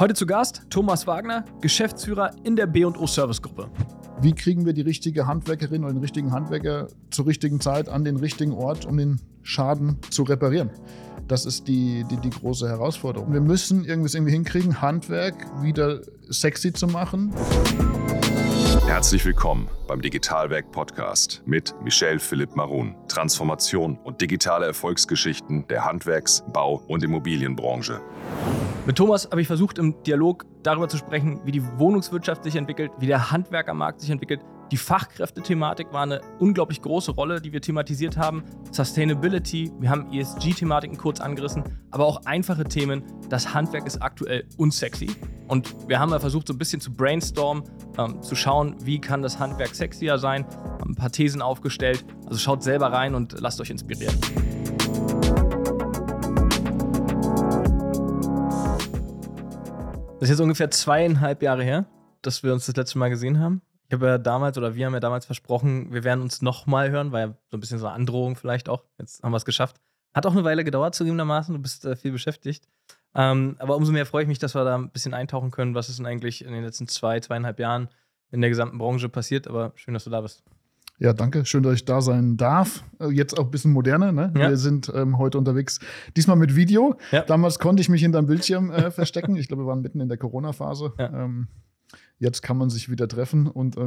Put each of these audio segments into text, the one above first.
Heute zu Gast Thomas Wagner, Geschäftsführer in der B&O Service Gruppe. Wie kriegen wir die richtige Handwerkerin oder den richtigen Handwerker zur richtigen Zeit an den richtigen Ort, um den Schaden zu reparieren? Das ist die, die, die große Herausforderung. Wir müssen irgendwas irgendwie hinkriegen, Handwerk wieder sexy zu machen. Herzlich willkommen beim Digitalwerk Podcast mit Michel Philipp Marun. Transformation und digitale Erfolgsgeschichten der Handwerks-, Bau- und Immobilienbranche. Mit Thomas habe ich versucht, im Dialog darüber zu sprechen, wie die Wohnungswirtschaft sich entwickelt, wie der Handwerkermarkt sich entwickelt. Die Fachkräftethematik war eine unglaublich große Rolle, die wir thematisiert haben. Sustainability, wir haben ESG-Thematiken kurz angerissen, aber auch einfache Themen. Das Handwerk ist aktuell unsexy. Und wir haben mal versucht, so ein bisschen zu brainstormen, ähm, zu schauen, wie kann das Handwerk sexier sein. Haben ein paar Thesen aufgestellt. Also schaut selber rein und lasst euch inspirieren. Das ist jetzt ungefähr zweieinhalb Jahre her, dass wir uns das letzte Mal gesehen haben. Ich habe ja damals, oder wir haben ja damals versprochen, wir werden uns nochmal hören, war ja so ein bisschen so eine Androhung vielleicht auch. Jetzt haben wir es geschafft. Hat auch eine Weile gedauert, zugegebenermaßen. Du bist äh, viel beschäftigt. Ähm, aber umso mehr freue ich mich, dass wir da ein bisschen eintauchen können, was ist denn eigentlich in den letzten zwei, zweieinhalb Jahren in der gesamten Branche passiert. Aber schön, dass du da bist. Ja, danke. Schön, dass ich da sein darf. Äh, jetzt auch ein bisschen moderner. Ne? Ja. Wir sind ähm, heute unterwegs. Diesmal mit Video. Ja. Damals konnte ich mich hinterm Bildschirm äh, verstecken. Ich glaube, wir waren mitten in der Corona-Phase. Ja. Ähm, jetzt kann man sich wieder treffen und äh,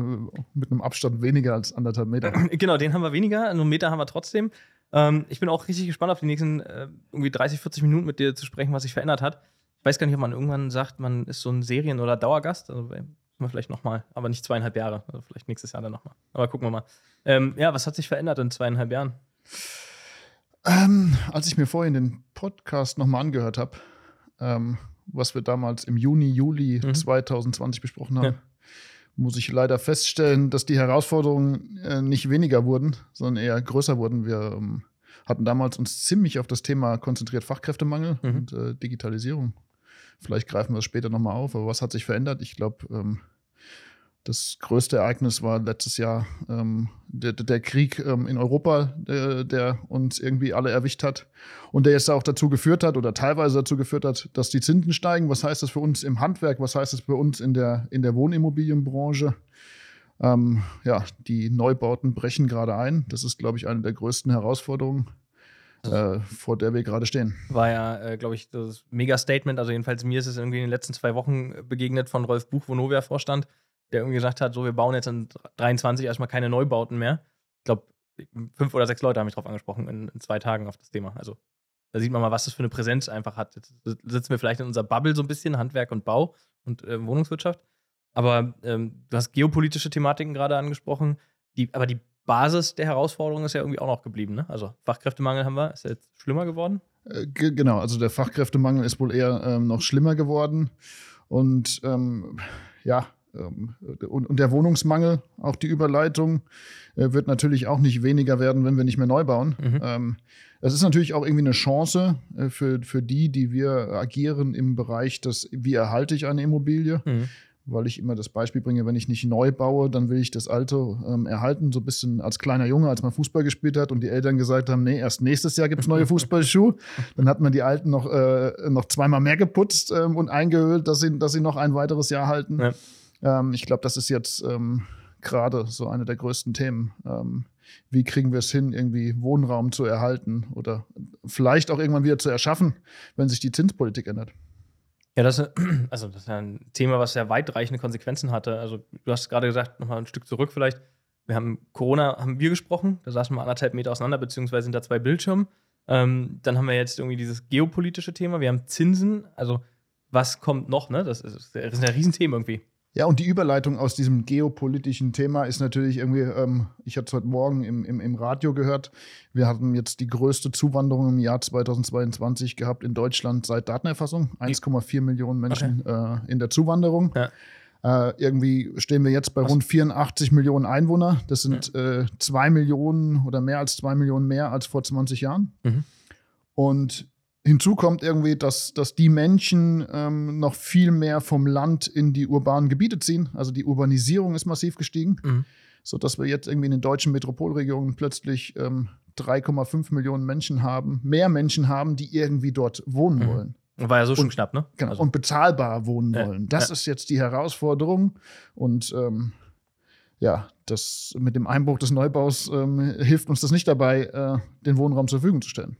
mit einem Abstand weniger als anderthalb Meter. Genau, den haben wir weniger. Einen Meter haben wir trotzdem. Ähm, ich bin auch richtig gespannt auf die nächsten äh, irgendwie 30, 40 Minuten mit dir zu sprechen, was sich verändert hat. Ich weiß gar nicht, ob man irgendwann sagt, man ist so ein Serien- oder Dauergast. Also wir vielleicht nochmal, aber nicht zweieinhalb Jahre. Also vielleicht nächstes Jahr dann nochmal. Aber gucken wir mal. Ähm, ja, was hat sich verändert in zweieinhalb Jahren? Ähm, als ich mir vorhin den Podcast nochmal angehört habe, ähm, was wir damals im Juni, Juli mhm. 2020 besprochen haben, ja. muss ich leider feststellen, dass die Herausforderungen äh, nicht weniger wurden, sondern eher größer wurden. Wir ähm, hatten damals uns ziemlich auf das Thema konzentriert Fachkräftemangel mhm. und äh, Digitalisierung Vielleicht greifen wir es später nochmal auf. Aber was hat sich verändert? Ich glaube, ähm, das größte Ereignis war letztes Jahr ähm, der, der, Krieg ähm, in Europa, der, der, uns irgendwie alle erwischt hat und der jetzt auch dazu geführt hat oder teilweise dazu geführt hat, dass die Zinsen steigen. Was heißt das für uns im Handwerk? Was heißt das für uns in der, in der Wohnimmobilienbranche? Ähm, ja, die Neubauten brechen gerade ein. Das ist, glaube ich, eine der größten Herausforderungen äh, vor der wir gerade stehen. War ja, äh, glaube ich, das Mega-Statement. Also, jedenfalls mir ist es irgendwie in den letzten zwei Wochen begegnet von Rolf Buch, Vonovia-Vorstand, der irgendwie gesagt hat: So, wir bauen jetzt in 23 erstmal keine Neubauten mehr. Ich glaube, fünf oder sechs Leute haben mich darauf angesprochen in, in, zwei Tagen auf das Thema. Also, da sieht man mal, was das für eine Präsenz einfach hat. Jetzt sitzen wir vielleicht in unserer Bubble so ein bisschen, Handwerk und Bau und äh, Wohnungswirtschaft. Aber ähm, du hast geopolitische Thematiken gerade angesprochen. Die, aber die Basis der Herausforderung ist ja irgendwie auch noch geblieben. Ne? Also Fachkräftemangel haben wir, ist ja jetzt schlimmer geworden? Äh, genau, also der Fachkräftemangel ist wohl eher ähm, noch schlimmer geworden. Und ähm, ja, ähm, und, und, der Wohnungsmangel, auch die Überleitung, äh, wird natürlich auch nicht weniger werden, wenn wir nicht mehr neu bauen. Mhm. Ähm, es ist natürlich auch irgendwie eine Chance äh, für, für die, die wir agieren im Bereich des, wie erhalte ich eine Immobilie. Mhm weil ich immer das Beispiel bringe, wenn ich nicht neu baue, dann will ich das Alte ähm, erhalten. So ein bisschen als kleiner Junge, als man Fußball gespielt hat und die Eltern gesagt haben, nee, erst nächstes Jahr gibt es neue Fußballschuhe. dann hat man die alten noch, äh, noch zweimal mehr geputzt ähm, und eingehüllt, dass sie, dass sie noch ein weiteres Jahr halten. Ja. Ähm, ich glaube, das ist jetzt ähm, gerade so eine der größten Themen. Ähm, wie kriegen wir es hin, irgendwie Wohnraum zu erhalten oder vielleicht auch irgendwann wieder zu erschaffen, wenn sich die Zinspolitik ändert? Ja, das, also das ist ein Thema, was sehr weitreichende Konsequenzen hatte. Also du hast gerade gesagt, nochmal ein Stück zurück vielleicht. Wir haben Corona, haben wir gesprochen, da saßen wir anderthalb Meter auseinander, beziehungsweise sind da zwei Bildschirme. Ähm, dann haben wir jetzt irgendwie dieses geopolitische Thema, wir haben Zinsen, also was kommt noch, ne? Das ist, das ist ein Riesenthema irgendwie. Ja, und die Überleitung aus diesem geopolitischen Thema ist natürlich irgendwie, ähm, ich hatte es heute Morgen im, im, im Radio gehört, wir hatten jetzt die größte Zuwanderung im Jahr 2022 gehabt in Deutschland seit Datenerfassung. 1,4 Millionen Menschen okay. äh, in der Zuwanderung. Ja. Äh, irgendwie stehen wir jetzt bei rund 84 Millionen Einwohner. Das sind ja. äh, zwei Millionen oder mehr als zwei Millionen mehr als vor 20 Jahren. Mhm. Und Hinzu kommt irgendwie, dass, dass die Menschen ähm, noch viel mehr vom Land in die urbanen Gebiete ziehen. Also die Urbanisierung ist massiv gestiegen, mhm. sodass wir jetzt irgendwie in den deutschen Metropolregionen plötzlich ähm, 3,5 Millionen Menschen haben, mehr Menschen haben, die irgendwie dort wohnen mhm. wollen. War ja so schon knapp, ne? Genau, also. und bezahlbar wohnen ja. wollen. Das ja. ist jetzt die Herausforderung. Und ähm, ja, das mit dem Einbruch des Neubaus ähm, hilft uns das nicht dabei, äh, den Wohnraum zur Verfügung zu stellen.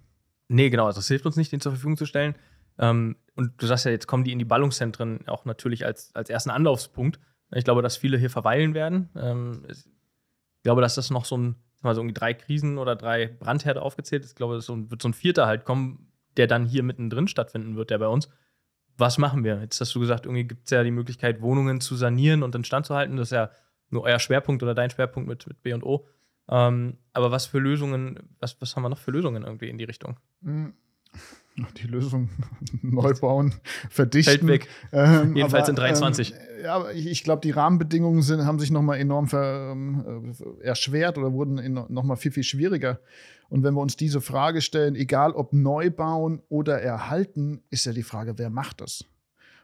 Nee, genau, also das hilft uns nicht, den zur Verfügung zu stellen. Ähm, und du sagst ja, jetzt kommen die in die Ballungszentren auch natürlich als, als ersten Anlaufspunkt. Ich glaube, dass viele hier verweilen werden. Ähm, ich glaube, dass das noch so ein, mal so irgendwie drei Krisen oder drei Brandherde aufgezählt ist. Ich glaube, es wird so ein vierter halt kommen, der dann hier mittendrin stattfinden wird, der bei uns. Was machen wir? Jetzt hast du gesagt, irgendwie gibt es ja die Möglichkeit, Wohnungen zu sanieren und in Stand zu halten. Das ist ja nur euer Schwerpunkt oder dein Schwerpunkt mit, mit B und O. Ähm, aber was für Lösungen, was, was haben wir noch für Lösungen irgendwie in die Richtung? Hm. Die Lösung neu bauen, verdichten. Fällt weg. Ähm, Jedenfalls aber, in 23. Ähm, ja, ich glaube, die Rahmenbedingungen sind, haben sich nochmal enorm ver, ähm, äh, erschwert oder wurden nochmal viel, viel schwieriger. Und wenn wir uns diese Frage stellen, egal ob neu bauen oder erhalten, ist ja die Frage, wer macht das?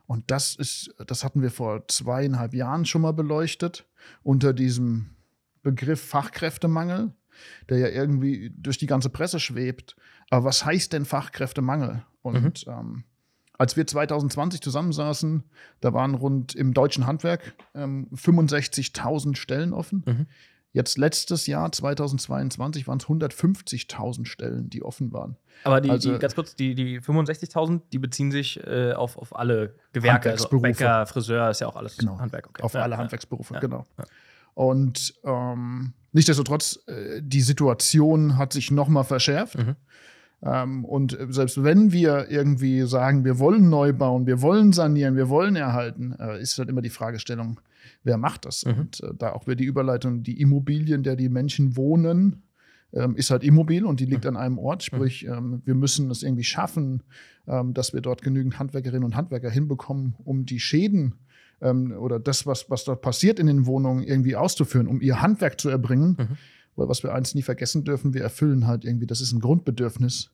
Und das ist, das hatten wir vor zweieinhalb Jahren schon mal beleuchtet unter diesem Begriff Fachkräftemangel, der ja irgendwie durch die ganze Presse schwebt. Aber was heißt denn Fachkräftemangel? Und mhm. ähm, als wir 2020 zusammensaßen, da waren rund im deutschen Handwerk ähm, 65.000 Stellen offen. Mhm. Jetzt letztes Jahr, 2022, waren es 150.000 Stellen, die offen waren. Aber die, also, die ganz kurz, die, die 65.000, die beziehen sich äh, auf, auf alle Gewerke, also Bäcker, Friseur, ist ja auch alles genau. Handwerk. Okay. Auf ja, alle ja. Handwerksberufe, ja. genau. Und ähm, nichtsdestotrotz, äh, die Situation hat sich noch mal verschärft. Mhm. Ähm, und selbst wenn wir irgendwie sagen, wir wollen neu bauen, wir wollen sanieren, wir wollen erhalten, äh, ist halt immer die Fragestellung, wer macht das? Mhm. Und äh, da auch wieder die Überleitung, die Immobilien, der die Menschen wohnen, ähm, ist halt immobil und die liegt mhm. an einem Ort. Mhm. Sprich, ähm, wir müssen es irgendwie schaffen, ähm, dass wir dort genügend Handwerkerinnen und Handwerker hinbekommen, um die Schäden ähm, oder das, was, was dort passiert in den Wohnungen, irgendwie auszuführen, um ihr Handwerk zu erbringen. Mhm. Weil was wir eins nie vergessen dürfen, wir erfüllen halt irgendwie, das ist ein Grundbedürfnis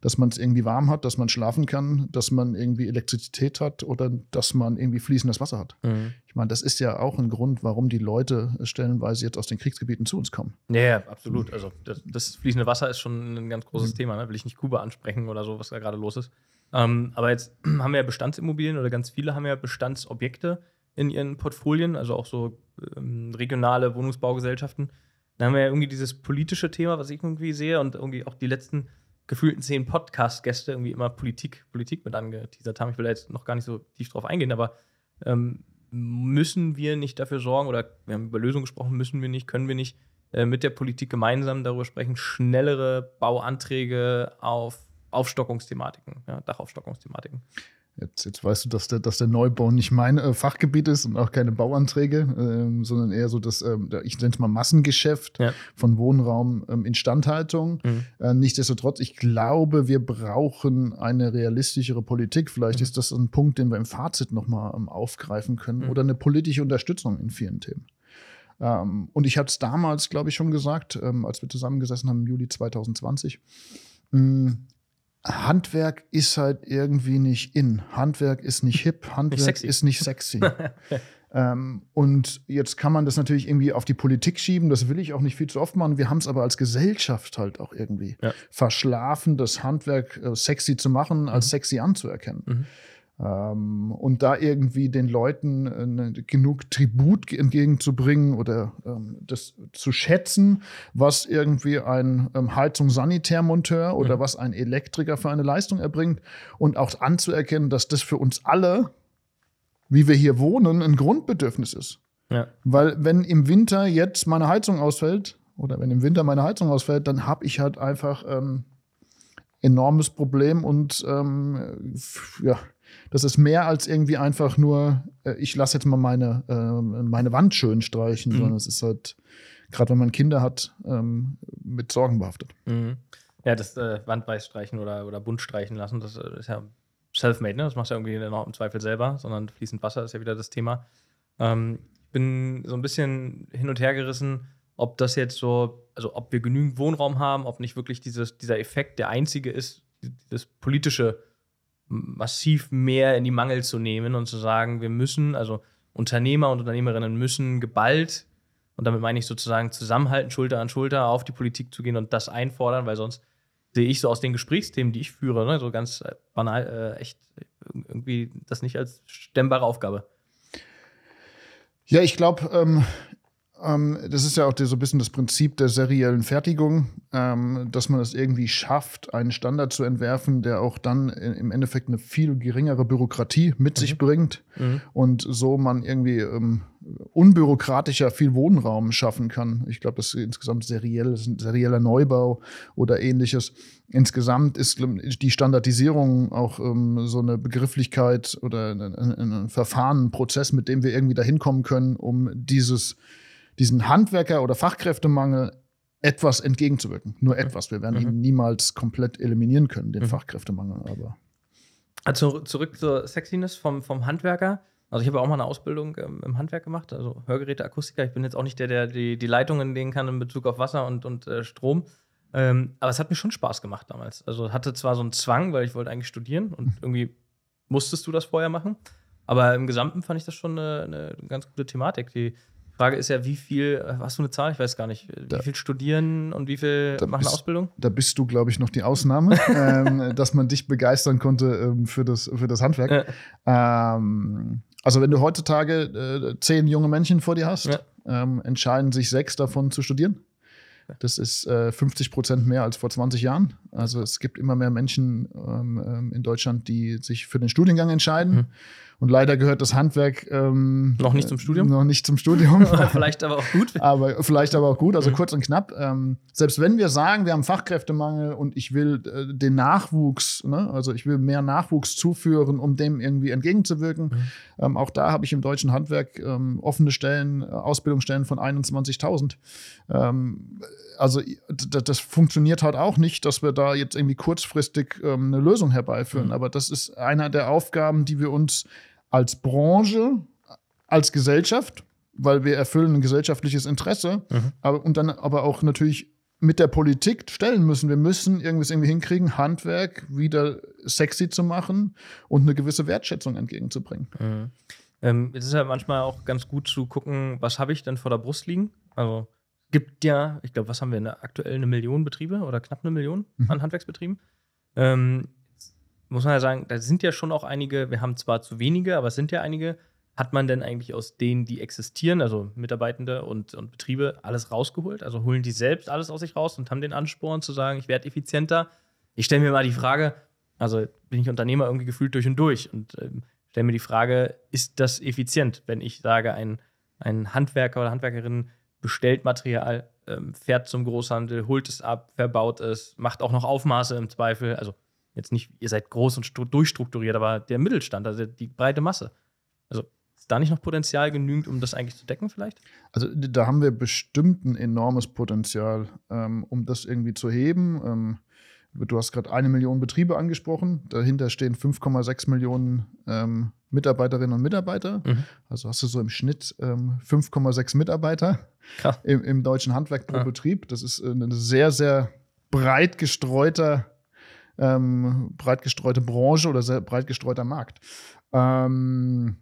dass man es irgendwie warm hat, dass man schlafen kann, dass man irgendwie Elektrizität hat oder dass man irgendwie fließendes Wasser hat. Mhm. Ich meine, das ist ja auch ein Grund, warum die Leute stellenweise jetzt aus den Kriegsgebieten zu uns kommen. Ja, ja absolut. Also das, das, fließende Wasser ist schon ein ganz großes mhm. Thema. Ne? Will ich nicht Kuba ansprechen oder so, was da gerade los ist. Ähm, aber jetzt haben wir ja Bestandsimmobilien oder ganz viele haben ja Bestandsobjekte in ihren Portfolien, also auch so ähm, regionale Wohnungsbaugesellschaften. Da haben wir ja irgendwie dieses politische Thema, was ich irgendwie sehe und irgendwie auch die letzten gefühlten zehn Podcast-Gäste irgendwie immer Politik, Politik mit angeteasert haben. Ich will da jetzt noch gar nicht so tief drauf eingehen, aber ähm, müssen wir nicht dafür sorgen, oder wir haben über Lösungen gesprochen, müssen wir nicht, können wir nicht äh, mit der Politik gemeinsam darüber sprechen, schnellere Bauanträge auf Aufstockungsthematiken, ja, Dachaufstockungsthematiken. Jetzt, jetzt weißt du, dass der, dass der Neubau nicht mein äh, Fachgebiet ist und auch keine Bauanträge, ähm, sondern eher so das, ähm, ich nenne es mal Massengeschäft ja. von Wohnraum ähm, Instandhaltung. Mhm. Äh, nichtsdestotrotz, ich glaube, wir brauchen eine realistischere Politik. Vielleicht mhm. ist das ein Punkt, den wir im Fazit nochmal ähm, aufgreifen können mhm. oder eine politische Unterstützung in vielen Themen. Ähm, und ich hatte es damals, glaube ich, schon gesagt, ähm, als wir zusammengesessen haben im Juli 2020. Mh, Handwerk ist halt irgendwie nicht in. Handwerk ist nicht hip, Handwerk nicht ist nicht sexy. ähm, und jetzt kann man das natürlich irgendwie auf die Politik schieben, das will ich auch nicht viel zu oft machen. Wir haben es aber als Gesellschaft halt auch irgendwie ja. verschlafen, das Handwerk äh, sexy zu machen, als mhm. sexy anzuerkennen. Mhm. Ähm, und da irgendwie den Leuten äh, genug Tribut entgegenzubringen oder ähm, das zu schätzen, was irgendwie ein ähm, Heizungssanitärmonteur oder mhm. was ein Elektriker für eine Leistung erbringt und auch anzuerkennen, dass das für uns alle, wie wir hier wohnen, ein Grundbedürfnis ist. Ja. Weil wenn im Winter jetzt meine Heizung ausfällt oder wenn im Winter meine Heizung ausfällt, dann habe ich halt einfach ähm, enormes Problem und ähm, ja, das ist mehr als irgendwie einfach nur, äh, ich lasse jetzt mal meine, äh, meine Wand schön streichen, mhm. sondern es ist halt, gerade wenn man Kinder hat, ähm, mit Sorgen behaftet. Mhm. Ja, das äh, Wandweiß streichen oder, oder bunt streichen lassen, das äh, ist ja self-made, ne? Das machst du ja irgendwie noch im Zweifel selber, sondern fließend Wasser ist ja wieder das Thema. Ähm, ich bin so ein bisschen hin und her gerissen, ob das jetzt so, also ob wir genügend Wohnraum haben, ob nicht wirklich dieses, dieser Effekt der einzige ist, das politische massiv mehr in die Mangel zu nehmen und zu sagen, wir müssen, also Unternehmer und Unternehmerinnen müssen geballt, und damit meine ich sozusagen zusammenhalten, Schulter an Schulter auf die Politik zu gehen und das einfordern, weil sonst sehe ich so aus den Gesprächsthemen, die ich führe, ne, so ganz äh, banal, äh, echt irgendwie das nicht als stemmbare Aufgabe. Ja, ich glaube, ähm, ähm, das ist ja auch so ein bisschen das Prinzip der seriellen Fertigung, ähm, dass man es irgendwie schafft, einen Standard zu entwerfen, der auch dann im Endeffekt eine viel geringere Bürokratie mit mhm. sich bringt mhm. und so man irgendwie ähm, unbürokratischer viel Wohnraum schaffen kann. Ich glaube, das ist insgesamt seriell, ist ein serieller Neubau oder ähnliches. Insgesamt ist die Standardisierung auch ähm, so eine Begrifflichkeit oder ein, ein, ein Verfahren, ein Prozess, mit dem wir irgendwie dahin kommen können, um dieses diesen Handwerker- oder Fachkräftemangel etwas entgegenzuwirken. Nur etwas. Wir werden mhm. ihn niemals komplett eliminieren können, den mhm. Fachkräftemangel. Aber also zurück zur Sexiness vom, vom Handwerker. Also ich habe auch mal eine Ausbildung ähm, im Handwerk gemacht, also Hörgeräte, Akustiker. Ich bin jetzt auch nicht der, der die, die Leitungen legen kann in Bezug auf Wasser und, und äh, Strom. Ähm, aber es hat mir schon Spaß gemacht damals. Also hatte zwar so einen Zwang, weil ich wollte eigentlich studieren und irgendwie musstest du das vorher machen. Aber im Gesamten fand ich das schon eine, eine ganz gute Thematik. Die Frage ist ja, wie viel, äh, hast du eine Zahl? Ich weiß gar nicht. Wie da, viel studieren und wie viel machen bist, eine Ausbildung? Da bist du, glaube ich, noch die Ausnahme, ähm, dass man dich begeistern konnte ähm, für, das, für das Handwerk. Ja. Ähm, also, wenn du heutzutage äh, zehn junge Menschen vor dir hast, ja. Ähm, entscheiden sich sechs davon zu studieren. Das ist äh, 50 Prozent mehr als vor 20 Jahren. Also es gibt immer mehr Menschen ähm, ähm, in Deutschland, die sich für den Studiengang entscheiden. Mhm. Und leider gehört das Handwerk ähm, noch nicht zum Studium. Noch nicht zum Studium. vielleicht aber auch gut. Aber vielleicht aber auch gut. Also mhm. kurz und knapp. Ähm, selbst wenn wir sagen, wir haben Fachkräftemangel und ich will äh, den Nachwuchs, ne, also ich will mehr Nachwuchs zuführen, um dem irgendwie entgegenzuwirken. Mhm. Ähm, auch da habe ich im deutschen Handwerk ähm, offene Stellen, äh, Ausbildungsstellen von 21.000. Ähm, also das funktioniert halt auch nicht, dass wir da jetzt irgendwie kurzfristig ähm, eine Lösung herbeiführen. Mhm. Aber das ist einer der Aufgaben, die wir uns als Branche, als Gesellschaft, weil wir erfüllen ein gesellschaftliches Interesse, mhm. aber, und dann aber auch natürlich mit der Politik stellen müssen. Wir müssen irgendwas irgendwie hinkriegen, Handwerk wieder sexy zu machen und eine gewisse Wertschätzung entgegenzubringen. Mhm. Ähm, es ist ja manchmal auch ganz gut zu gucken, was habe ich denn vor der Brust liegen? Also gibt ja, ich glaube, was haben wir eine, aktuell eine Million Betriebe oder knapp eine Million mhm. an Handwerksbetrieben. Ähm, muss man ja sagen, da sind ja schon auch einige, wir haben zwar zu wenige, aber es sind ja einige. Hat man denn eigentlich aus denen, die existieren, also Mitarbeitende und, und Betriebe, alles rausgeholt? Also holen die selbst alles aus sich raus und haben den Ansporn zu sagen, ich werde effizienter? Ich stelle mir mal die Frage, also bin ich Unternehmer irgendwie gefühlt durch und durch und ähm, stelle mir die Frage, ist das effizient, wenn ich sage, ein, ein Handwerker oder Handwerkerin bestellt Material, ähm, fährt zum Großhandel, holt es ab, verbaut es, macht auch noch Aufmaße im Zweifel. Also jetzt nicht, ihr seid groß und durchstrukturiert, aber der Mittelstand, also die breite Masse. Also ist da nicht noch Potenzial genügend, um das eigentlich zu decken, vielleicht? Also da haben wir bestimmt ein enormes Potenzial, ähm, um das irgendwie zu heben. Ähm, du hast gerade eine Million Betriebe angesprochen. Dahinter stehen 5,6 Millionen ähm, Mitarbeiterinnen und Mitarbeiter. Mhm. Also hast du so im Schnitt ähm, 5,6 Mitarbeiter im, im, deutschen Handwerk pro ja. Betrieb. Das ist eine sehr, sehr breit gestreuter ähm, breit gestreute Branche oder sehr breit gestreuter Markt. Ähm,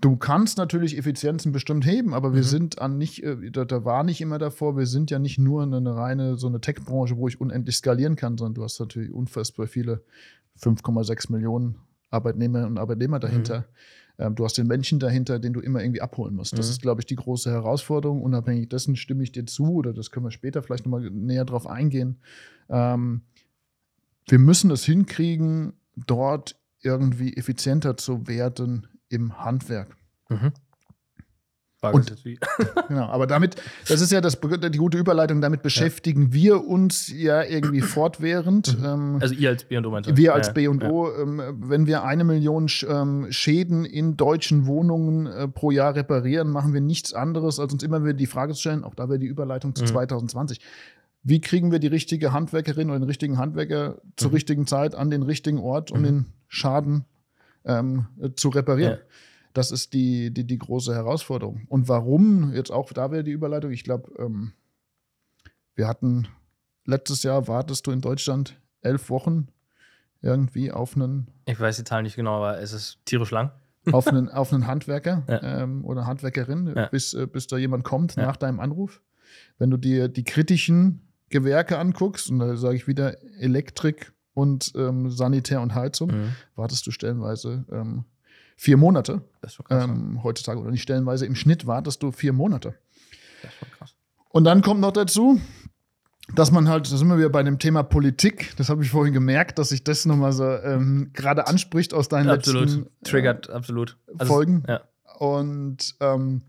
du kannst natürlich Effizienzen bestimmt heben, aber wir mhm. sind an nicht, äh, da, da, war nicht immer davor, wir sind ja nicht nur eine, eine reine so eine Tech-Branche, wo ich unendlich skalieren kann, sondern du hast natürlich unfassbar viele 5,6 Millionen Arbeitnehmer und Arbeitnehmer dahinter. Mhm. Ähm, du hast den Menschen dahinter, den du immer irgendwie abholen musst. Das mhm. ist, glaube ich, die große Herausforderung. Unabhängig dessen stimme ich dir zu, oder das können wir später vielleicht nochmal näher drauf eingehen. Ähm, wir müssen es hinkriegen, dort irgendwie effizienter zu werden im Handwerk. Mhm. Und, genau, aber damit, das ist ja das, die gute Überleitung, damit beschäftigen ja. wir uns ja irgendwie fortwährend. Mhm. Ähm, also ihr als B&O meinst du? Wir als ja, B&O, ja. ähm, wenn wir eine Million ähm, Schäden in deutschen Wohnungen äh, pro Jahr reparieren, machen wir nichts anderes, als uns immer wieder die Frage zu stellen, auch da wäre die Überleitung zu mhm. 2020 wie kriegen wir die richtige Handwerkerin oder den richtigen Handwerker zur mhm. richtigen Zeit an den richtigen Ort, um mhm. den Schaden ähm, zu reparieren. Ja. Das ist die, die, die große Herausforderung. Und warum, jetzt auch da wäre die Überleitung, ich glaube, ähm, wir hatten letztes Jahr, wartest du in Deutschland elf Wochen irgendwie auf einen. Ich weiß die Zahl nicht genau, aber es ist tierisch lang. Auf einen, auf einen Handwerker ja. ähm, oder Handwerkerin, ja. bis, äh, bis da jemand kommt nach deinem Anruf. Wenn du dir die kritischen Gewerke anguckst, und da sage ich wieder Elektrik und ähm, Sanitär und Heizung, mhm. wartest du stellenweise ähm, vier Monate. Das schon krass. Ähm, heutzutage oder nicht stellenweise, im Schnitt wartest du vier Monate. Das schon krass. Und dann kommt noch dazu, dass man halt, da sind wir wieder bei dem Thema Politik, das habe ich vorhin gemerkt, dass sich das nochmal so ähm, gerade anspricht aus deinen absolut. letzten äh, Triggert, absolut. Also, Folgen. Ja. Und ähm,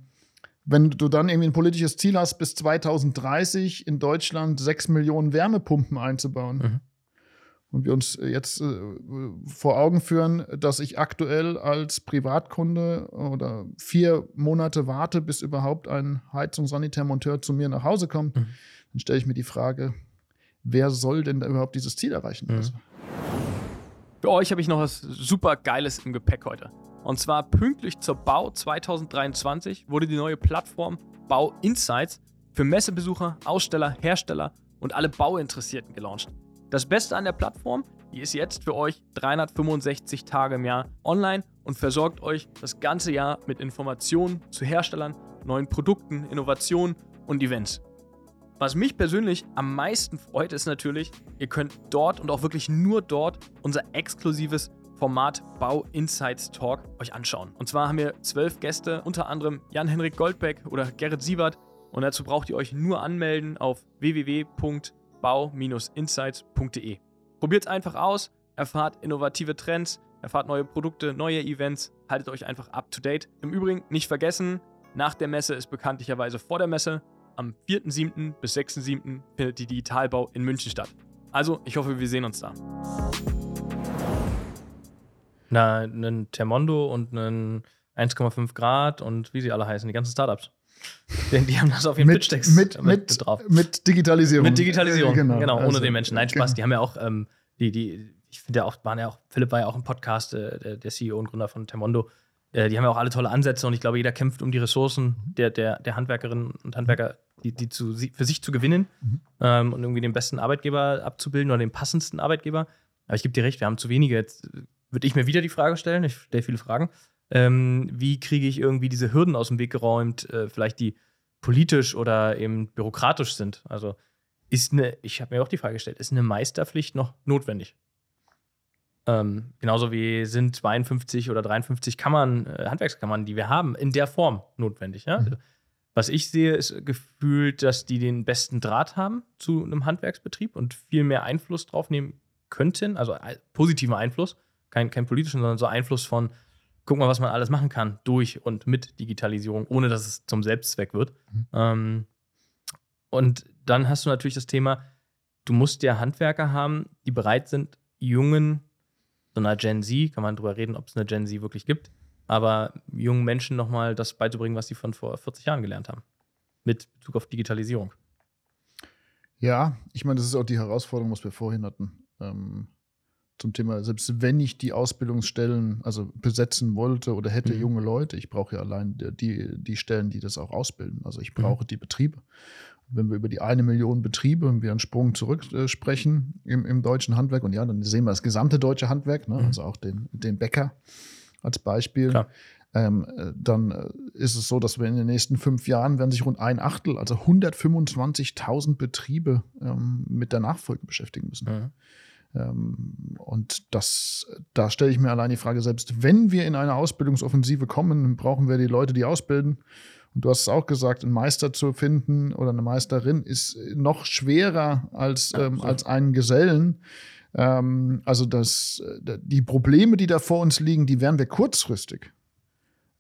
wenn du dann irgendwie ein politisches Ziel hast, bis 2030 in Deutschland sechs Millionen Wärmepumpen einzubauen. Mhm. Und wir uns jetzt äh, vor Augen führen, dass ich aktuell als Privatkunde oder vier Monate warte, bis überhaupt ein Heizungssanitärmonteur zu mir nach Hause kommt, mhm. dann stelle ich mir die Frage, wer soll denn da überhaupt dieses Ziel erreichen? Mhm. Für euch habe ich noch was super Geiles im Gepäck heute. Und zwar pünktlich zur Bau 2023 wurde die neue Plattform Bau Insights für Messebesucher, Aussteller, Hersteller und alle Bauinteressierten gelauncht. Das Beste an der Plattform, die ist jetzt für euch 365 Tage im Jahr online und versorgt euch das ganze Jahr mit Informationen zu Herstellern, neuen Produkten, Innovationen und Events. Was mich persönlich am meisten freut, ist natürlich, ihr könnt dort und auch wirklich nur dort unser exklusives Format Bau Insights Talk euch anschauen. Und zwar haben wir zwölf Gäste, unter anderem Jan-Henrik Goldbeck oder Gerrit Siebert. Und dazu braucht ihr euch nur anmelden auf www.bau-insights.de. Probiert es einfach aus, erfahrt innovative Trends, erfahrt neue Produkte, neue Events, haltet euch einfach up to date. Im Übrigen nicht vergessen, nach der Messe ist bekanntlicherweise vor der Messe. Am 4.7. bis 6.7. findet die Digitalbau in München statt. Also, ich hoffe, wir sehen uns da. Na, einen Termondo und einen 1,5 Grad und wie sie alle heißen, die ganzen Startups. Die, die haben das auf ihren mit, mit, mit, drauf. Mit Digitalisierung. Mit Digitalisierung, genau. genau ohne also, den Menschen. Nein, Spaß. Genau. Die haben ja auch, ähm, die, die, ich finde ja auch, waren ja auch, Philipp war ja auch im Podcast, äh, der, der, CEO und Gründer von Termondo. Äh, die haben ja auch alle tolle Ansätze und ich glaube, jeder kämpft um die Ressourcen der, der, der Handwerkerinnen und Handwerker, die, die zu, für sich zu gewinnen mhm. ähm, und irgendwie den besten Arbeitgeber abzubilden oder den passendsten Arbeitgeber. Aber ich gebe dir recht, wir haben zu wenige jetzt würde ich mir wieder die Frage stellen, ich stelle viele Fragen, ähm, wie kriege ich irgendwie diese Hürden aus dem Weg geräumt, äh, vielleicht die politisch oder eben bürokratisch sind. Also ist eine, ich habe mir auch die Frage gestellt, ist eine Meisterpflicht noch notwendig? Ähm, genauso wie sind 52 oder 53 Kammern, äh, Handwerkskammern, die wir haben, in der Form notwendig. Ja? Mhm. Was ich sehe, ist gefühlt, dass die den besten Draht haben zu einem Handwerksbetrieb und viel mehr Einfluss drauf nehmen könnten, also äh, positiven Einfluss, kein, kein politischen, sondern so Einfluss von, guck mal, was man alles machen kann durch und mit Digitalisierung, ohne dass es zum Selbstzweck wird. Mhm. Ähm, und dann hast du natürlich das Thema, du musst ja Handwerker haben, die bereit sind, jungen, so einer Gen Z, kann man drüber reden, ob es eine Gen Z wirklich gibt, aber jungen Menschen nochmal das beizubringen, was sie von vor 40 Jahren gelernt haben. Mit Bezug auf Digitalisierung. Ja, ich meine, das ist auch die Herausforderung, was wir vorhin hatten. Ähm, zum Thema, selbst wenn ich die Ausbildungsstellen also besetzen wollte oder hätte mhm. junge Leute, ich brauche ja allein die, die Stellen, die das auch ausbilden. Also ich brauche mhm. die Betriebe. Wenn wir über die eine Million Betriebe, wenn wir einen Sprung zurück äh, sprechen im, im deutschen Handwerk, und ja, dann sehen wir das gesamte deutsche Handwerk, ne? mhm. also auch den, den Bäcker als Beispiel. Ähm, äh, dann äh, ist es so, dass wir in den nächsten fünf Jahren werden sich rund ein Achtel, also 125.000 Betriebe ähm, mit der Nachfolge beschäftigen müssen. Mhm. Ähm, und das, da stelle ich mir allein die Frage, selbst wenn wir in eine Ausbildungsoffensive kommen, brauchen wir die Leute, die ausbilden. Und du hast es auch gesagt, einen Meister zu finden oder eine Meisterin ist noch schwerer als, ähm, als einen Gesellen. Ähm, also das, die Probleme, die da vor uns liegen, die werden wir kurzfristig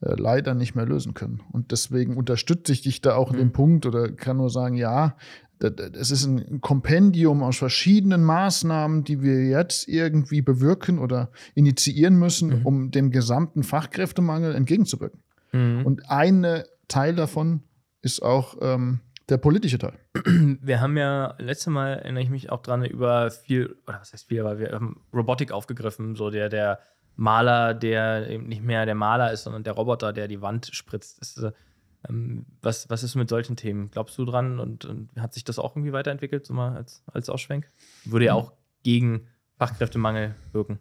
äh, leider nicht mehr lösen können. Und deswegen unterstütze ich dich da auch in dem mhm. Punkt oder kann nur sagen, ja, es ist ein Kompendium aus verschiedenen Maßnahmen, die wir jetzt irgendwie bewirken oder initiieren müssen, mhm. um dem gesamten Fachkräftemangel entgegenzuwirken. Mhm. Und ein Teil davon ist auch ähm, der politische Teil. Wir haben ja letztes Mal erinnere ich mich auch dran über viel oder was heißt viel, aber wir haben Robotik aufgegriffen, so der der Maler, der eben nicht mehr der Maler ist, sondern der Roboter, der die Wand spritzt. Ist, äh, ähm, was, was ist mit solchen Themen? Glaubst du dran und, und, hat sich das auch irgendwie weiterentwickelt, so mal als, als Ausschwenk? Würde ja auch gegen Fachkräftemangel wirken.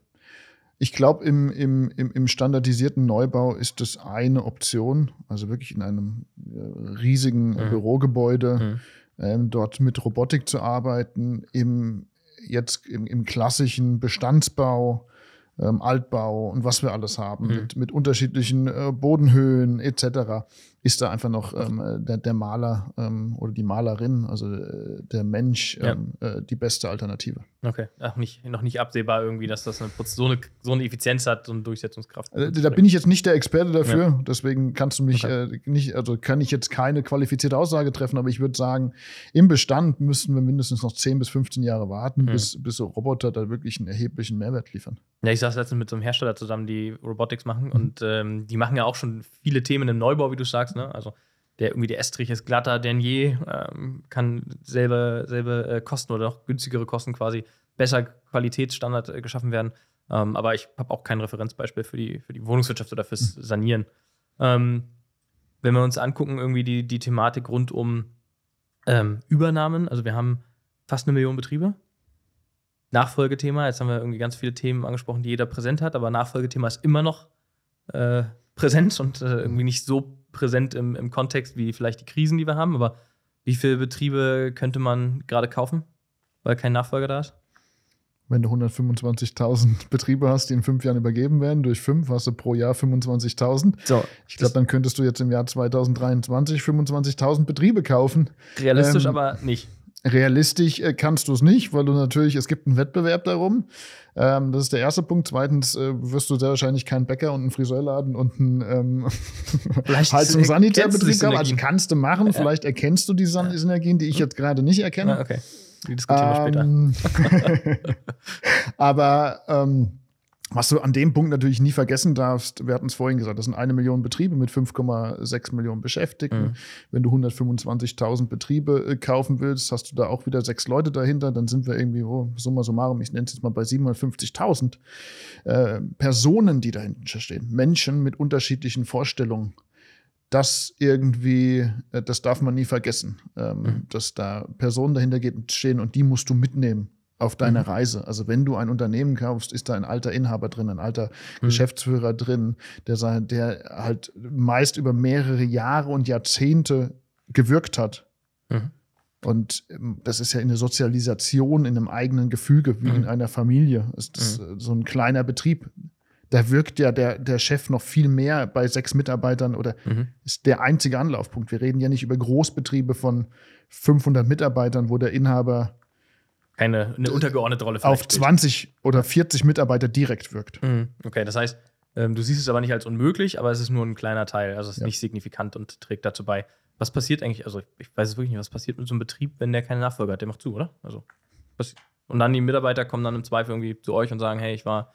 Ich glaube, im, im, im, standardisierten Neubau ist das eine Option, also wirklich in einem äh, riesigen mhm. Bürogebäude. Mhm. ähm, dort mit Robotik zu arbeiten, im, jetzt im, im klassischen Bestandsbau, ähm, Altbau und was wir alles haben, mhm. mit, mit, unterschiedlichen äh, Bodenhöhen etc ist da einfach noch ähm, äh, der, der, Maler ähm, oder die Malerin, also äh, der Mensch, ähm, ja. äh, die beste Alternative. Okay, Ach, nicht, noch nicht absehbar irgendwie, dass das eine, so, eine, so eine Effizienz hat und Durchsetzungskraft. Also, da bin ich jetzt nicht der Experte dafür, ja. deswegen kannst du mich okay. äh, nicht, also kann ich jetzt keine qualifizierte Aussage treffen, aber ich würde sagen, im Bestand müssten wir mindestens noch 10 bis 15 Jahre warten, mhm. bis, bis so Roboter da wirklich einen erheblichen Mehrwert liefern. Ja, ich saß letztens mit so einem Hersteller zusammen, die Robotics machen mhm. und ähm, die machen ja auch schon viele Themen im Neubau, wie du sagst ne? Also der irgendwie der Estrich ist glatter denn je, ähm, kann selbe, selbe äh, Kosten oder noch günstigere Kosten quasi besser Qualitätsstandard äh, geschaffen werden. Ähm, aber ich habe auch kein Referenzbeispiel für die, für die Wohnungswirtschaft oder fürs hm. Sanieren. Ähm, wenn wir uns angucken, irgendwie die, die Thematik rund um ähm, Übernahmen, also wir haben fast eine Million Betriebe. Nachfolgethema, jetzt haben wir irgendwie ganz viele Themen angesprochen, die jeder präsent hat, aber Nachfolgethema ist immer noch äh, präsent und äh, irgendwie nicht so präsent im, im Kontext wie vielleicht die Krisen, die wir haben. Aber wie viele Betriebe könnte man gerade kaufen, weil kein Nachfolger da ist? Wenn du 125.000 Betriebe hast, die in fünf Jahren übergeben werden, durch fünf hast du pro Jahr 25.000. So, ich glaube, dann könntest du jetzt im Jahr 2023 25.000 Betriebe kaufen. Realistisch ähm, aber nicht. Realistisch äh, kannst du es nicht, weil du natürlich, es gibt einen Wettbewerb darum. Ähm, das ist der erste Punkt. Zweitens äh, wirst du sehr wahrscheinlich keinen Bäcker und einen Friseurladen und einen ähm, Heizungs- und Sanitärbetrieb haben. Also kannst du machen. Ja. Vielleicht erkennst du die Synergien, die ich jetzt gerade nicht erkenne. Ja, okay. Die diskutieren wir später. Ähm, aber ähm, was du an dem Punkt natürlich nie vergessen darfst, wir hatten es vorhin gesagt, das sind eine Million Betriebe mit 5,6 Millionen Beschäftigten. Mhm. Wenn du 125.000 Betriebe äh, kaufen willst, hast du da auch wieder sechs Leute dahinter, dann sind wir irgendwie, oh, summa summarum, ich nenne es jetzt mal bei 750.000 äh, Personen, die dahinter stehen. Menschen mit unterschiedlichen Vorstellungen. Das irgendwie, äh, das darf man nie vergessen, ähm, mhm. dass da Personen dahinter stehen und die musst du mitnehmen auf deiner mhm. Reise. Also wenn du ein Unternehmen kaufst, ist da ein alter Inhaber drin, ein alter mhm. Geschäftsführer drin, der, der halt meist über mehrere Jahre und Jahrzehnte gewirkt hat. Mhm. Und ähm, das ist ja eine Sozialisation in einem eigenen Gefüge, wie in mhm. einer Familie. Das ist mhm. so ein kleiner Betrieb. Da wirkt ja der, der Chef noch viel mehr bei sechs Mitarbeitern oder mhm. ist der einzige Anlaufpunkt. Wir reden ja nicht über Großbetriebe von 500 Mitarbeitern, wo der Inhaber keine eine untergeordnete Rolle auf 20 spielt. oder 40 Mitarbeiter direkt wirkt. Mhm. Okay, das heißt, ähm, du siehst es aber nicht als unmöglich, aber es ist nur ein kleiner Teil, also es ist ja. nicht signifikant und trägt dazu bei. Was passiert eigentlich, also ich weiß es wirklich nicht, was passiert mit so einem Betrieb, wenn der keine Nachfolger hat? Der macht zu, oder? Also, was, und dann die Mitarbeiter kommen dann im Zweifel irgendwie zu euch und sagen, hey, ich war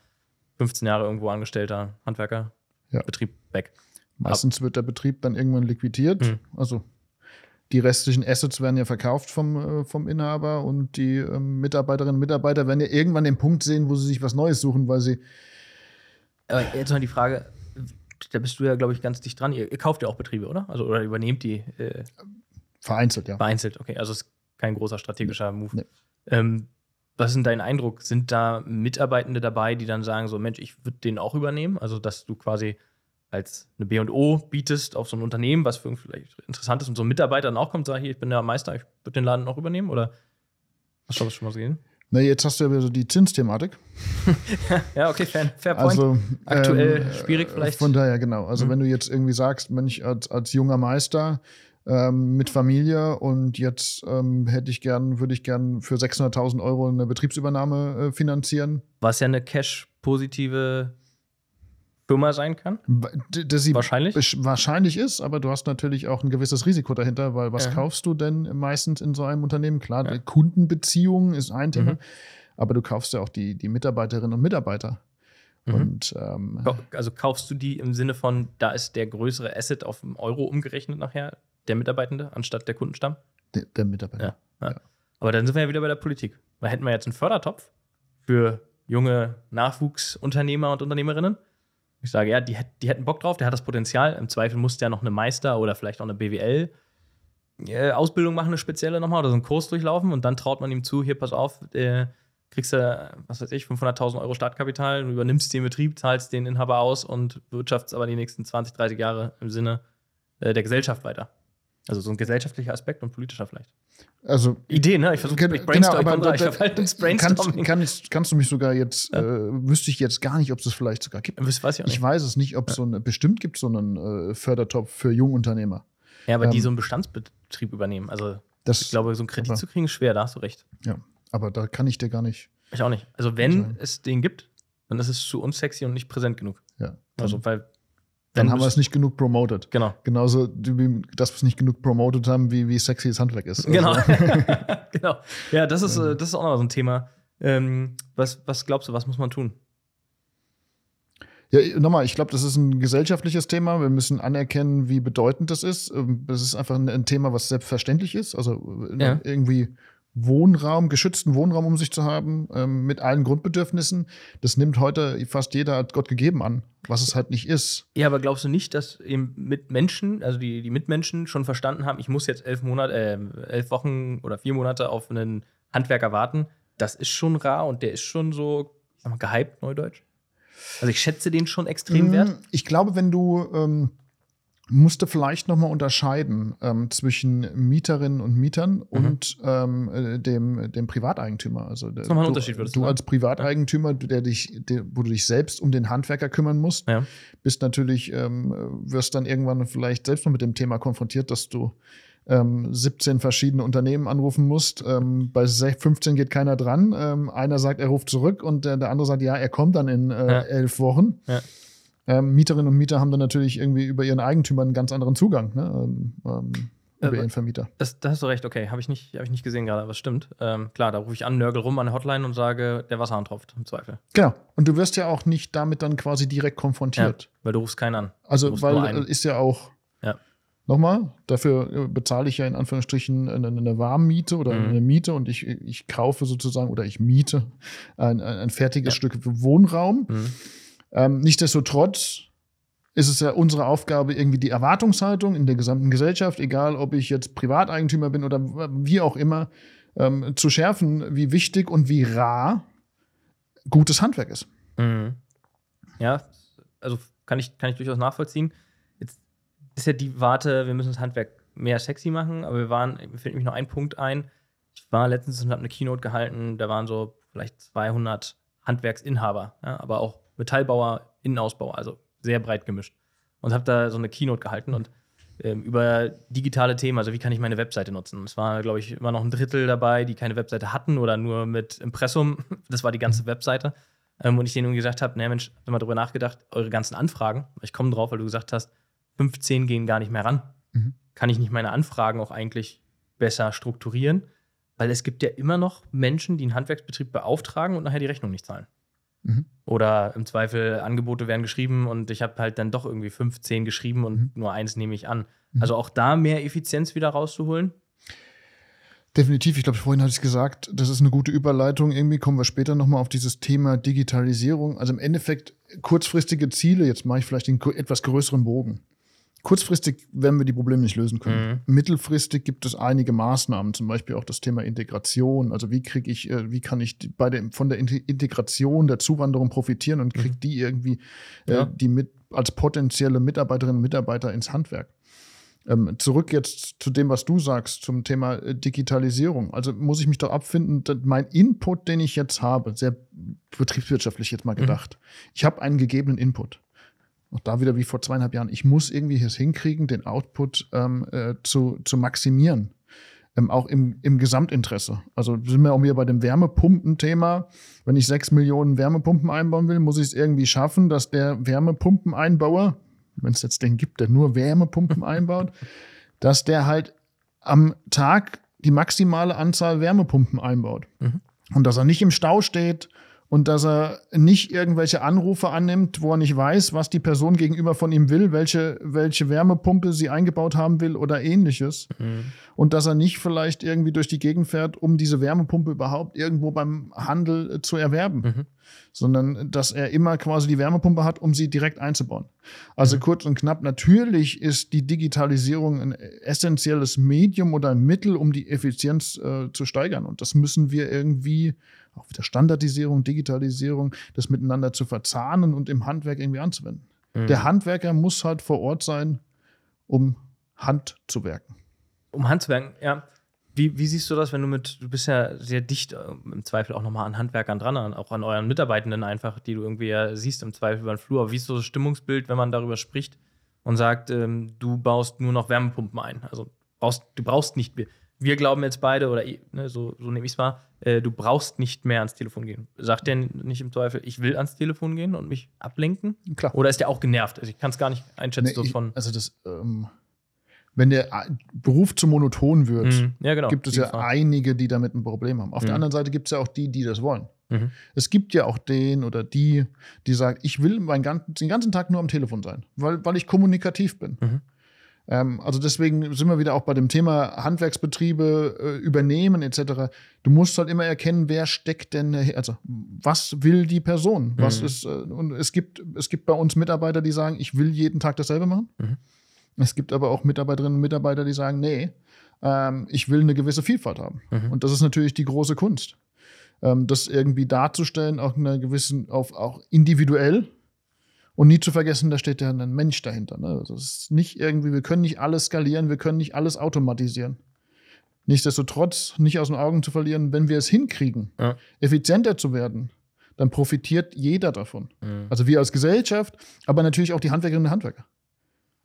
15 Jahre irgendwo Angestellter, Handwerker, ja. Betrieb weg. Meistens Ab wird der Betrieb dann irgendwann liquidiert. Mhm. Also die restlichen Assets werden ja verkauft vom, äh, vom Inhaber und die ähm, Mitarbeiterinnen und Mitarbeiter werden ja irgendwann den Punkt sehen, wo sie sich was Neues suchen, weil sie. Aber jetzt noch die Frage, da bist du ja, glaube ich, ganz dicht dran. Ihr, ihr, kauft ja auch Betriebe, oder? Also oder übernehmt die? Äh, vereinzelt, ja. Vereinzelt, okay. Also es ist kein großer strategischer Move. Nee. Ähm, was ist denn dein Eindruck? Sind da Mitarbeitende dabei, die dann sagen, so Mensch, ich würde den auch übernehmen? Also, dass du quasi als eine B&O bietest auf so ein Unternehmen, was für vielleicht interessant ist und so ein Mitarbeiter dann auch kommt und sagt, hier, ich bin der Meister, ich würde den Laden auch übernehmen? Oder hast du das schon mal gesehen? Na, jetzt hast du ja wieder so die Zinsthematik. ja, okay, fair, fair point. Also, Aktuell ähm, schwierig vielleicht. Von daher, genau. Also, mhm. wenn du jetzt irgendwie sagst, Mensch, als, als junger Meister ähm, mit Familie und jetzt ähm, hätte ich gern, würde ich gern für 600.000 Euro eine Betriebsübernahme äh, finanzieren. Was ja eine cash-positive Firma sein kann? Dass sie wahrscheinlich? wahrscheinlich ist, aber du hast natürlich auch ein gewisses Risiko dahinter, weil was ja. kaufst du denn meistens in so einem Unternehmen? Klar, ja. Kundenbeziehungen ist ein Thema, mhm. aber du kaufst ja auch die, die Mitarbeiterinnen und Mitarbeiter. Mhm. Und, ähm, also kaufst du die im Sinne von, da ist der größere Asset auf Euro umgerechnet nachher, der Mitarbeitende, anstatt der Kundenstamm? Der, der Mitarbeiter. Ja. Aber dann sind wir ja wieder bei der Politik. Da hätten wir jetzt einen Fördertopf für junge Nachwuchsunternehmer und Unternehmerinnen ich sage, ja, die, die hätten Bock drauf, der hat das Potenzial. Im Zweifel muss der noch eine Meister- oder vielleicht auch eine BWL-Ausbildung machen, eine spezielle nochmal oder so einen Kurs durchlaufen und dann traut man ihm zu, hier, pass auf, äh, kriegst du, was weiß ich, 500.000 Euro Startkapital, du übernimmst den Betrieb, zahlst den Inhaber aus und wirtschaftst aber die nächsten 20, 30 Jahre im Sinne äh, der Gesellschaft weiter. Also so ein gesellschaftlicher Aspekt und politischer vielleicht. Also Idee, ne? Ich versuche ich genau, ich komm aber rein, ich da- hab halt ins kannst, Brainstorming. kannst, kannst du mich sogar jetzt, äh, wüsste ich jetzt gar nicht, ob es vielleicht sogar gibt. Das weiß ich auch nicht. Ich weiß es nicht, ob es so eine, bestimmt gibt so einen äh, Fördertopf für Jungunternehmer. ja, aber die ähm, so einen Bestandsbetrieb übernehmen. Also Das, ich glaube, so einen Kredit aber- zu kriegen ist schwer, da hast du recht. ja, aber da kann ich dir gar nicht. Ich auch nicht. Also wenn Sein. es den gibt, dann ist es zu unsexy und nicht präsent genug. Ja, Also weil dann haben wir es nicht genug promoted. Genau. Genauso, wie, dass wir es nicht genug promoted haben, wie, wie sexy das Handwerk ist. Also, Genau. genau. Ja, das ist, äh, das ist auch noch so ein Thema. Ähm, was, was glaubst du, was muss man tun? Ja, nochmal, ich glaube, das ist ein gesellschaftliches Thema. Wir müssen anerkennen, wie bedeutend das ist. Ähm, Das ist einfach ein, ein Thema, was selbstverständlich ist. Also äh, Ja. irgendwie Wohnraum, geschützten Wohnraum um sich zu haben, ähm, mit allen Grundbedürfnissen. Das nimmt heute fast jeder als Gott gegeben an, was es halt nicht ist. Ja, aber glaubst du nicht, dass eben Mitmenschen, also die, die Mitmenschen schon verstanden haben, ich muss jetzt elf Monate, äh, elf Wochen oder vier Monate auf einen Handwerker warten? Das ist schon rar und der ist schon so sag mal, gehypt, neudeutsch. Also ich schätze den schon extrem wert. Mm, Ich glaube, wenn du ähm, musste vielleicht noch mal unterscheiden ähm, zwischen Mieterinnen und Mietern und ähm, äh, dem, dem Privateigentümer. Also der, ist nochmal ein du, Unterschied, würdest du du sagen? als Privateigentümer, der dich, der, wo du dich selbst um den Handwerker kümmern musst, Ja. bist natürlich, ähm, wirst dann irgendwann vielleicht selbst noch mit dem Thema konfrontiert, dass du ähm, 17 verschiedene Unternehmen anrufen musst. Ähm, bei se- 15 geht keiner dran. Ähm, einer sagt, er ruft zurück und der, der andere sagt, ja, er kommt dann in äh, Ja. elf Wochen. Ja. Ähm, Mieterinnen und Mieter haben dann natürlich irgendwie über ihren Eigentümer einen ganz anderen Zugang, ne? ähm, ähm, über Aber- ihren Vermieter. Das, da hast du recht, okay. Habe ich, nicht- hab ich nicht gesehen gerade, aber es stimmt. Ähm, klar, da rufe ich an, nörgel rum an der Hotline und sage, der Wasserhahn tropft, im Zweifel. Genau. Und du wirst ja auch nicht damit dann quasi direkt konfrontiert. Weil du rufst keinen an. Also, weil äh, ist ja auch. Ja. Nochmal, dafür äh, bezahle ich ja in Anführungsstrichen eine, eine Warmmiete oder Mhm. eine Miete und ich, ich kaufe sozusagen oder ich miete ein, ein ein fertiges Ja. Stück Wohnraum. Mhm. Ähm, nichtsdestotrotz ist es ja unsere Aufgabe, irgendwie die Erwartungshaltung in der gesamten Gesellschaft, egal ob ich jetzt Privateigentümer bin oder wie auch immer, ähm, zu schärfen, wie wichtig und wie rar gutes Handwerk ist. Mhm. Ja, also kann ich, kann ich durchaus nachvollziehen. Jetzt ist ja die Warte, wir müssen das Handwerk mehr sexy machen, aber wir waren, mir fällt nämlich noch ein Punkt ein. Ich war letztens und habe eine Keynote gehalten, da waren so vielleicht 200 Handwerksinhaber, ja, aber auch Metallbauer, Innenausbauer, also sehr breit gemischt. Und habe da so eine Keynote gehalten und ähm, über digitale Themen, also wie kann ich meine Webseite nutzen. Es war, glaube ich, immer noch ein Drittel dabei, die keine Webseite hatten oder nur mit Impressum. Das war die ganze Webseite. Ähm, und ich denen gesagt habe, naja Mensch, hab mal drüber nachgedacht, eure ganzen Anfragen, ich komme drauf, weil du gesagt hast, 15 gehen gar nicht mehr ran. Mhm. Kann ich nicht meine Anfragen auch eigentlich besser strukturieren? Weil es gibt ja immer noch Menschen, die einen Handwerksbetrieb beauftragen und nachher die Rechnung nicht zahlen. Mhm. Oder im Zweifel Angebote werden geschrieben und ich habe halt dann doch irgendwie 15 geschrieben und Mhm. nur eins nehme ich an. Mhm. Also auch da mehr Effizienz wieder rauszuholen. Definitiv, ich glaube, vorhin hatte ich gesagt, das ist eine gute Überleitung. Irgendwie kommen wir später nochmal auf dieses Thema Digitalisierung. Also im Endeffekt kurzfristige Ziele, jetzt mache ich vielleicht den etwas größeren Bogen. Kurzfristig werden wir die Probleme nicht lösen können. Mittelfristig gibt es einige Maßnahmen, zum Beispiel auch das Thema Integration. Also wie kriege ich, äh, wie kann ich bei der, von der Inte- Integration der Zuwanderung profitieren und kriege die irgendwie äh, Ja. die mit als potenzielle Mitarbeiterinnen und Mitarbeiter ins Handwerk. Ähm, zurück jetzt zu dem, was du sagst, zum Thema äh, Digitalisierung. Also muss ich mich doch abfinden, dass mein Input, den ich jetzt habe, sehr betriebswirtschaftlich jetzt mal gedacht, ich habe einen gegebenen Input. Auch da wieder wie vor zweieinhalb Jahren. Ich muss irgendwie es hinkriegen, den Output ähm, äh, zu, zu maximieren. Ähm, auch im, im Gesamtinteresse. Also sind wir auch wieder bei dem Wärmepumpen-Thema. Wenn ich sechs Millionen Wärmepumpen einbauen will, muss ich es irgendwie schaffen, dass der Wärmepumpeneinbauer, wenn es jetzt den gibt, der nur Wärmepumpen einbaut, dass der halt am Tag die maximale Anzahl Wärmepumpen einbaut. Mhm. Und dass er nicht im Stau steht und dass er nicht irgendwelche Anrufe annimmt, wo er nicht weiß, was die Person gegenüber von ihm will, welche, welche Wärmepumpe sie eingebaut haben will oder ähnliches. Und dass er nicht vielleicht irgendwie durch die Gegend fährt, um diese Wärmepumpe überhaupt irgendwo beim Handel äh, zu erwerben, Mhm. sondern dass er immer quasi die Wärmepumpe hat, um sie direkt einzubauen. Also Mhm. kurz und knapp, natürlich ist die Digitalisierung ein essentielles Medium oder ein Mittel, um die Effizienz äh, zu steigern. Und das müssen wir irgendwie, auch wieder Standardisierung, Digitalisierung, das miteinander zu verzahnen und im Handwerk irgendwie anzuwenden. Mhm. Der Handwerker muss halt vor Ort sein, um Hand zu werken. um Handwerken, ja. Wie, wie, siehst du das, wenn du mit, du bist ja sehr dicht äh, im Zweifel auch nochmal an Handwerkern dran, auch an euren Mitarbeitenden einfach, die du irgendwie ja siehst im Zweifel über den Flur. Wie ist so das Stimmungsbild, wenn man darüber spricht und sagt, ähm, du baust nur noch Wärmepumpen ein? Also brauchst, du brauchst nicht mehr. Wir glauben jetzt beide, oder ne, so, so nehme ich es wahr, äh, du brauchst nicht mehr ans Telefon gehen. Sagt der nicht im Zweifel, ich will ans Telefon gehen und mich ablenken? Klar. Oder ist der auch genervt? Also ich kann es gar nicht einschätzen. Nee, so von also das, ähm, wenn der äh, Beruf zu monoton wird, mhm. ja, genau. gibt es ja Fall. einige, die damit ein Problem haben. Auf mhm. der anderen Seite gibt es ja auch die, die das wollen. Mhm. Es gibt ja auch den oder die, die sagen, ich will meinen ganzen, den ganzen Tag nur am Telefon sein, weil, weil ich kommunikativ bin. Mhm. Ähm, also deswegen sind wir wieder auch bei dem Thema Handwerksbetriebe äh, übernehmen etc. Du musst halt immer erkennen, wer steckt denn, also was will die Person? Was mhm. ist, äh, und es gibt, es gibt bei uns Mitarbeiter, die sagen, ich will jeden Tag dasselbe machen. Mhm. Es gibt aber auch Mitarbeiterinnen und Mitarbeiter, die sagen, nee, ähm, ich will eine gewisse Vielfalt haben. Mhm. Und das ist natürlich die große Kunst. Ähm, das irgendwie darzustellen, auch einer gewissen, auf, auch individuell, und nie zu vergessen, da steht ja ein Mensch dahinter. Ne? Das ist nicht irgendwie, wir können nicht alles skalieren, wir können nicht alles automatisieren. Nichtsdestotrotz, nicht aus den Augen zu verlieren, wenn wir es hinkriegen, ja. effizienter zu werden, dann profitiert jeder davon. Mhm. Also wir als Gesellschaft, aber natürlich auch die Handwerkerinnen und Handwerker.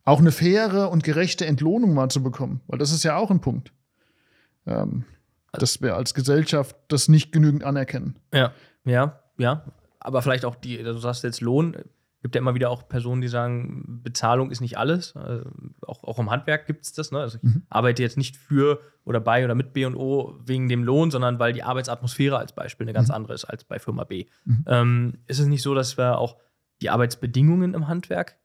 Auch eine faire und gerechte Entlohnung mal zu bekommen, weil das ist ja auch ein Punkt. Ähm, dass wir als Gesellschaft das nicht genügend anerkennen. Ja, ja, ja. Aber vielleicht auch die, du sagst jetzt Lohn, gibt ja immer wieder auch Personen, die sagen, Bezahlung ist nicht alles. Also auch, auch im Handwerk gibt es das. Ne? Also ich mhm. arbeite jetzt nicht für oder bei oder mit B&O wegen dem Lohn, sondern weil die Arbeitsatmosphäre als Beispiel eine ganz mhm. andere ist als bei Firma B. Mhm. Ähm, ist es nicht so, dass wir auch die Arbeitsbedingungen im Handwerk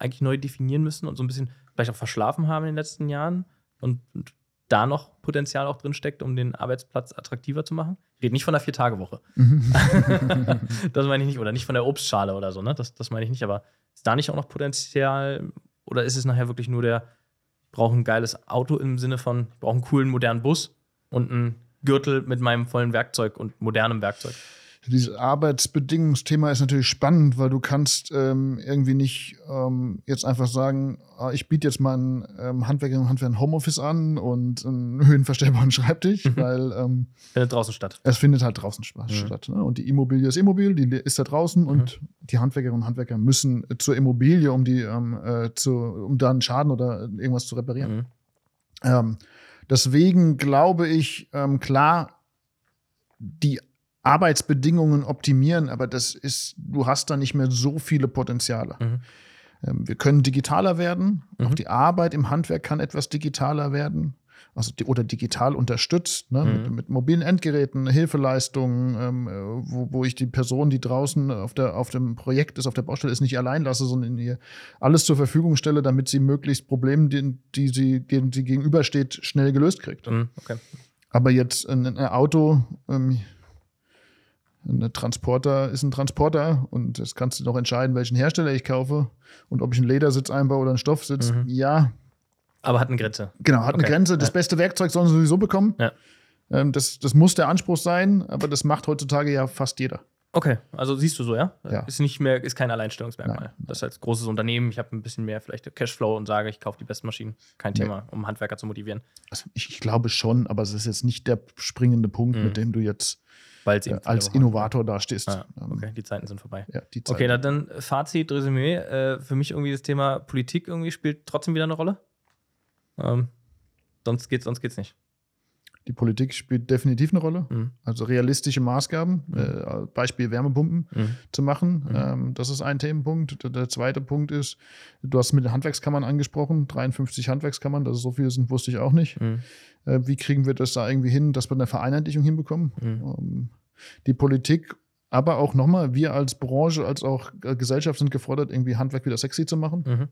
eigentlich neu definieren müssen und so ein bisschen vielleicht auch verschlafen haben in den letzten Jahren und, und da noch Potenzial auch drin steckt, um den Arbeitsplatz attraktiver zu machen. Ich rede nicht von der Vier-Tage-Woche. Das meine ich nicht. Oder nicht von der Obstschale oder so, ne? Das, das meine ich nicht. Aber ist da nicht auch noch Potenzial? Oder ist es nachher wirklich nur der, ich brauche ein geiles Auto im Sinne von, ich brauche einen coolen, modernen Bus und einen Gürtel mit meinem vollen Werkzeug und modernem Werkzeug? Dieses Arbeitsbedingungsthema ist natürlich spannend, weil du kannst ähm, irgendwie nicht ähm, jetzt einfach sagen, ah, ich biete jetzt meinen ähm, Handwerkerinnen und Handwerkern Homeoffice an und einen höhenverstellbaren Schreibtisch, mhm. weil ähm, findet draußen statt. Es findet halt draußen mhm. statt. Ne? Und die Immobilie ist Immobilie, die ist da draußen mhm. und die Handwerkerinnen und Handwerker müssen zur Immobilie, um die ähm, äh, zu, um da einen Schaden oder irgendwas zu reparieren. Mhm. Ähm, deswegen glaube ich, ähm, klar, die Arbeitsbedingungen optimieren, aber das ist, du hast da nicht mehr so viele Potenziale. Mhm. Ähm, wir können digitaler werden. Mhm. Auch die Arbeit im Handwerk kann etwas digitaler werden. Also oder digital unterstützt, ne? mhm. mit, mit, mobilen Endgeräten, Hilfeleistungen, ähm, wo, wo ich die Person, die draußen auf, der, auf dem Projekt ist, auf der Baustelle ist, nicht allein lasse, sondern ihr alles zur Verfügung stelle, damit sie möglichst Probleme, die, die sie, denen sie gegenübersteht, schnell gelöst kriegt. Mhm. Okay. Aber jetzt ein, ein Auto, ähm, ein Transporter ist ein Transporter und jetzt kannst du noch entscheiden, welchen Hersteller ich kaufe und ob ich einen Ledersitz einbaue oder einen Stoffsitz. Mhm. Ja. Aber hat eine Grenze. Genau, hat okay. eine Grenze. Das ja. beste Werkzeug sollen sie sowieso bekommen. Ja. Ähm, das, das muss der Anspruch sein, aber das macht heutzutage ja fast jeder. Okay, also siehst du so, ja? ja. Ist nicht mehr, ist kein Alleinstellungsmerkmal. Nein. Das als großes Unternehmen, ich habe ein bisschen mehr vielleicht Cashflow und sage, ich kaufe die besten Maschinen. Kein nee. Thema, um Handwerker zu motivieren. Also ich, ich, glaube schon, aber es ist jetzt nicht der springende Punkt, mhm. mit dem du jetzt äh, als Innovator da stehst. Ah, okay, die Zeiten sind vorbei. Ja, Zeiten. Okay, na, dann Fazit, Resümee. Äh, für mich irgendwie das Thema Politik irgendwie spielt trotzdem wieder eine Rolle. Ähm, sonst geht's, sonst geht's nicht. Die Politik spielt definitiv eine Rolle. Mhm. Also realistische Maßgaben, mhm. äh, Beispiel Wärmepumpen mhm. zu machen. Mhm. Ähm, das ist ein Themenpunkt. Der, der, zweite Punkt ist, du hast mit den Handwerkskammern angesprochen, 53 Handwerkskammern, dass es so viele sind, wusste ich auch nicht. Mhm. Äh, wie kriegen wir das da irgendwie hin, dass wir eine Vereinheitlichung hinbekommen? Mhm. Ähm, die Politik aber auch nochmal, wir als Branche, als auch äh, Gesellschaft sind gefordert, irgendwie Handwerk wieder sexy zu machen. Mhm.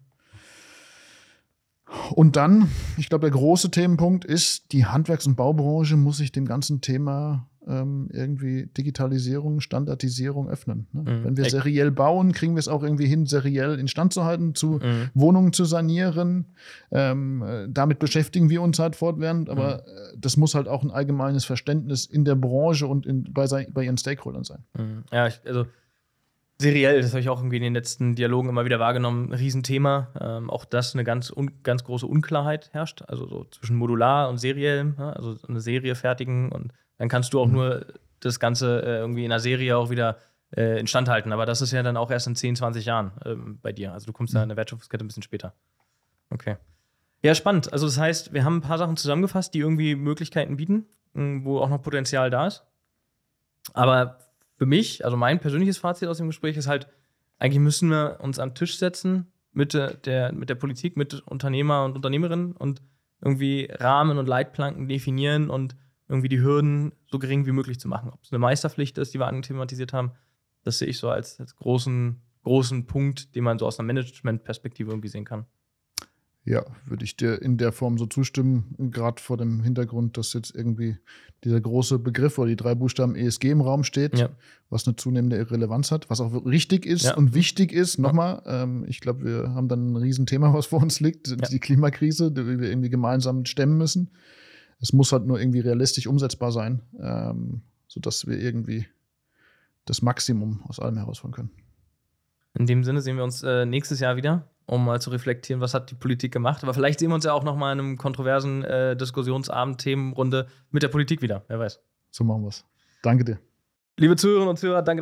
Und dann, ich glaube, der große Themenpunkt ist, die Handwerks- und Baubranche muss sich dem ganzen Thema ähm, irgendwie Digitalisierung, Standardisierung öffnen. Ne? Mhm. Wenn wir seriell bauen, kriegen wir es auch irgendwie hin, seriell instand zu halten, zu mhm. Wohnungen zu sanieren. Ähm, äh, damit beschäftigen wir uns halt fortwährend, aber mhm. Äh, das muss halt auch ein allgemeines Verständnis in der Branche und in, bei, bei ihren Stakeholdern sein. Mhm. Ja, ich, also seriell, das habe ich auch irgendwie in den letzten Dialogen immer wieder wahrgenommen, ein Riesenthema. Ähm, auch das eine ganz, un, ganz große Unklarheit herrscht, also so zwischen modular und seriell, ja, also eine Serie fertigen und dann kannst du auch mhm. nur das Ganze äh, irgendwie in einer Serie auch wieder äh, instand halten. Aber das ist ja dann auch erst in 10, 20 Jahren ähm, bei dir. Also du kommst mhm. da in der Wertschöpfungskette ein bisschen später. Okay. Ja, spannend. Also das heißt, wir haben ein paar Sachen zusammengefasst, die irgendwie Möglichkeiten bieten, wo auch noch Potenzial da ist. Aber für mich, also mein persönliches Fazit aus dem Gespräch ist halt, eigentlich müssen wir uns am Tisch setzen mit der, mit der Politik, mit Unternehmer und Unternehmerinnen und irgendwie Rahmen und Leitplanken definieren und irgendwie die Hürden so gering wie möglich zu machen. Ob es eine Meisterpflicht ist, die wir thematisiert haben, das sehe ich so als, als großen, großen Punkt, den man so aus einer Management-Perspektive irgendwie sehen kann. Ja, würde ich dir in der Form so zustimmen, gerade vor dem Hintergrund, dass jetzt irgendwie dieser große Begriff oder die drei Buchstaben ESG im Raum steht, ja. was eine zunehmende Relevanz hat, was auch richtig ist ja. und wichtig ist. Nochmal, ähm, ich glaube, wir haben dann ein Riesenthema, was vor uns liegt, ja. die Klimakrise, die wir irgendwie gemeinsam stemmen müssen. Es muss halt nur irgendwie realistisch umsetzbar sein, ähm, sodass wir irgendwie das Maximum aus allem herausholen können. In dem Sinne sehen wir uns äh, nächstes Jahr wieder, um mal zu reflektieren, was hat die Politik gemacht. Aber vielleicht sehen wir uns ja auch noch mal in einem kontroversen äh, Diskussionsabend, Themenrunde mit der Politik wieder. Wer weiß. So machen wir es. Danke dir. Liebe Zuhörerinnen und Zuhörer, danke.